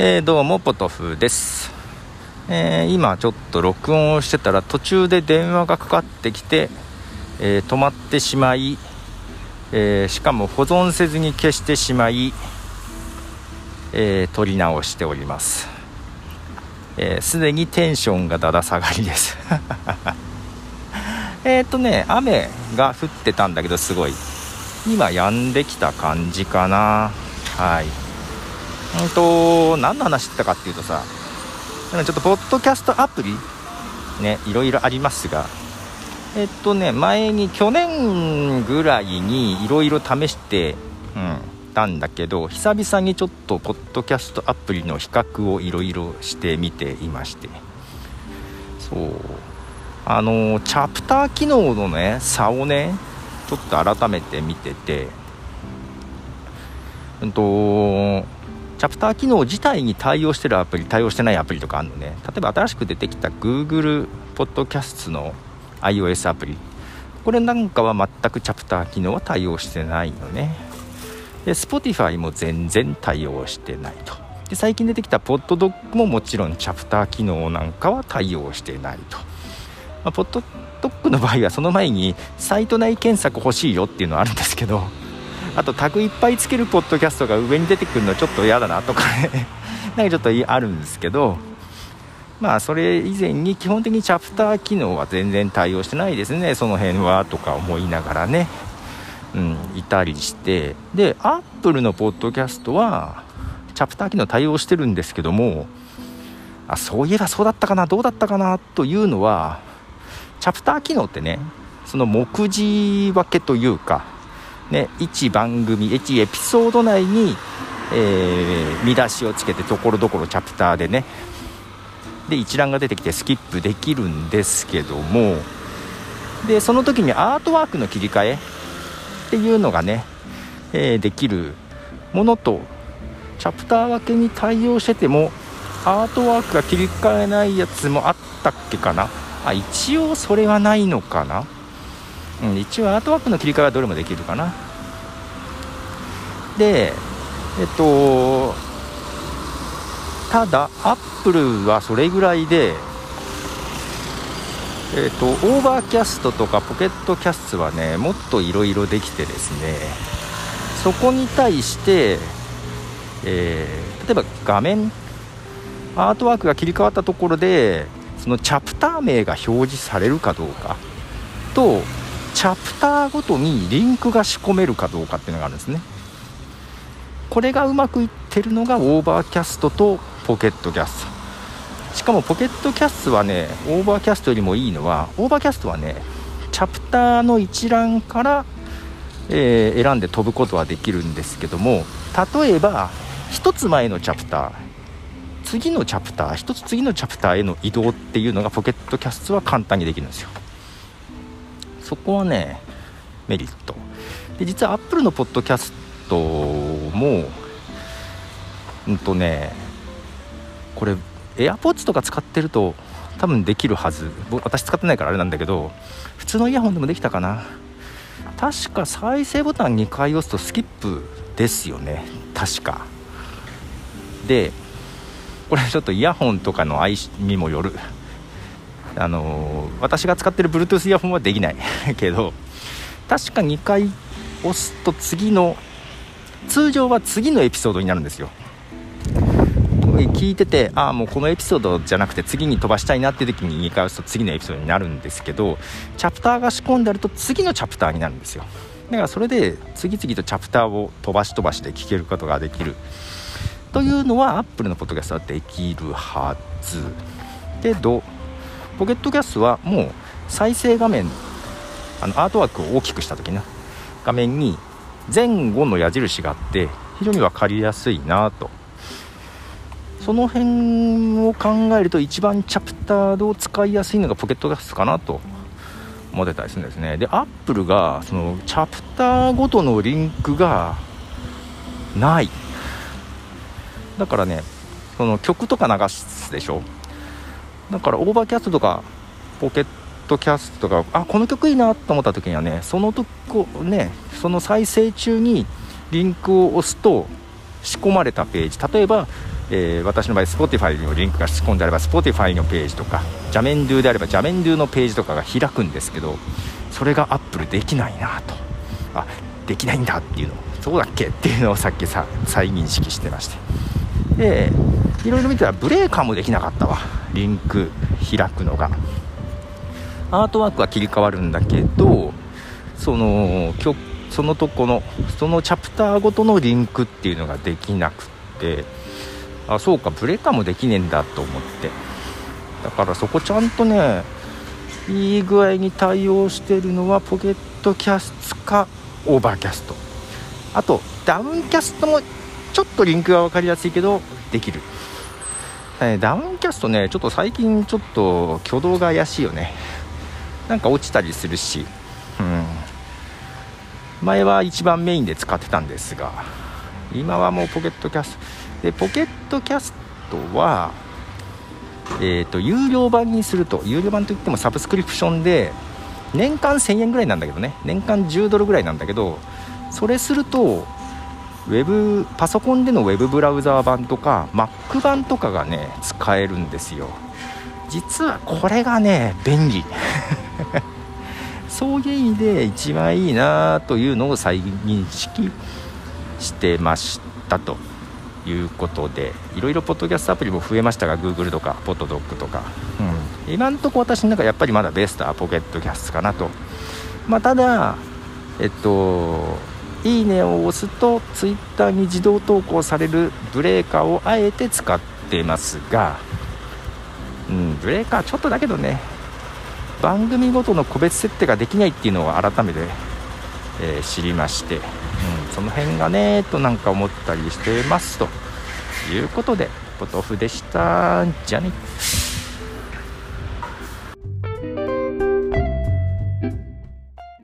えー、どうもポトフです、えー、今ちょっと録音をしてたら途中で電話がかかってきて、えー、止まってしまい、えしかも保存せずに消してしまい、え撮り直しております。すで、にテンションがだだ下がりです。えっとね雨が降ってたんだけどすごい。今止んできた感じかな。はい。うんと何の話してたかっていうとさちょっとポッドキャストアプリねいろいろありますがえっとね前に去年ぐらいにいろいろ試してうんたんだけど久々にちょっとポッドキャストアプリの比較をいろいろしてみていまして。そう。あのチャプター機能のね差をねちょっと改めて見ててうんとチャプター機能自体に対応してるアプリ対応してないアプリとかあるのね。例えば新しく出てきた Google ポッドキャストの iOS アプリ。これなんかは全くチャプター機能は対応してないのね。で Spotify も全然対応してないと。で最近出てきたポッドドッグももちろんチャプター機能なんかは対応してないと、まあ、ポッドドッグの場合はその前にサイト内検索欲しいよっていうのはあるんですけどあとタグいっぱいつけるポッドキャストが上に出てくるのはちょっと嫌だなとかね。なんかちょっとあるんですけどまあそれ以前に基本的にチャプター機能は全然対応してないですね。その辺はとか思いながらね。うんいたりして。でアップルのポッドキャストはチャプター機能対応してるんですけどもあそういえばそうだったかなどうだったかなというのはチャプター機能ってねその目次分けというかね、1番組1エピソード内に、えー、見出しをつけてところどころチャプターでね。で一覧が出てきてスキップできるんですけども。でその時にアートワークの切り替えっていうのがね、えー、できるものとチャプター分けに対応しててもアートワークが切り替えないやつもあったっけかな？あ一応それはないのかな？うん、一応アートワークの切り替えはどれもできるかな。でえっとただ Apple はそれぐらいでえっと Overcast とか Pocket Casts はねもっといろいろできてですねそこに対して、えー、例えば画面アートワークが切り替わったところでそのチャプター名が表示されるかどうかとチャプターごとにリンクが仕込めるかどうかっていうのがあるんですね。これがうまくいってるのが Overcast と Pocket Casts。しかも Pocket Casts はね Overcast よりもいいのは Overcast はねチャプターの一覧から、えー、選んで飛ぶことはできるんですけども例えば1つ前のチャプター次のチャプター1つ次のチャプターへの移動っていうのがポケットキャストは簡単にできるんですよ。そこはねメリット。で実はアップルのポッドキャストもうんとねこれ AirPods とか使ってると多分できるはず。私使ってないからあれなんだけど普通のイヤホンでもできたかな。確か再生ボタン2回押すとスキップですよね。確か。でこれちょっとイヤホンとかの相にもよる。あの私が使ってる Bluetooth イヤホンはできない。けど確か2回押すと次の通常は次のエピソードになるんですよ。聞いててああもうこのエピソードじゃなくて次に飛ばしたいなっていう時に2回押すと次のエピソードになるんですけどチャプターが仕込んであると次のチャプターになるんですよ。だからそれで次々とチャプターを飛ばし飛ばしで聞けることができる。というのは Apple のポッドキャストはできるはず。けどポケットキャストはもう再生画面あのアートワークを大きくした時の画面に前後の矢印があって非常に分かりやすいなと。その辺を考えると一番チャプターを使いやすいのが Pocket Casts かなと。思ってたりするんですね。でアップルがそのチャプターごとのリンクがない。だからねその曲とか流すでしょ。だから Overcast とか Pocket Casts とかあこの曲いいなと思った時にはねそのとこねその再生中にリンクを押すと仕込まれたページ。例えばえー、私の場合 Spotify のリンクが仕込んであれば Spotify のページとかジャメンドゥであればジャメンドゥのページとかが開くんですけどそれが Apple できないなと。あできないんだっていうの。そうだっけっていうのをさっきさ再認識してまして。でいろいろ見てたらブレーカーもできなかったわ。リンク開くのが。アートワークは切り替わるんだけどそのそのとこのそのチャプターごとのリンクっていうのができなくって。あそうかブレーカーもできねえんだと思って。だからそこちゃんとねいい具合に対応してるのは Pocket Casts か Overcast。あと Downcast もちょっとリンクが分かりやすいけどできる、えダウンキャストねちょっと最近ちょっと挙動が怪しいよね。なんか落ちたりするし。うん。前は一番メインで使ってたんですが今はもうポケットキャスト。でポケットキャストはえーと、有料版にすると有料版といってもサブスクリプションで年間1000円ぐらいなんだけどね。年間10ドルぐらいなんだけどそれするとウェブパソコンでのウェブブラウザー版とか Mac 版とかがね使えるんですよ。実はこれがね便利。そういう意味で一番いいなというのを再認識してましたということでいろいろポッドキャストアプリも増えましたが Google とかポッドドッグとか、うん、今んとこ私の中やっぱりまだベストはポケットキャストかなと、まあ、ただえっといいねを押すと Twitter に自動投稿されるブレーカーをあえて使ってますが、うん、ブレーカーちょっとだけどね番組ごとの個別設定ができないっていうのを改めて、えー、知りまして、うん、その辺がねとなんか思ったりしてますということでポトフでした。じゃね。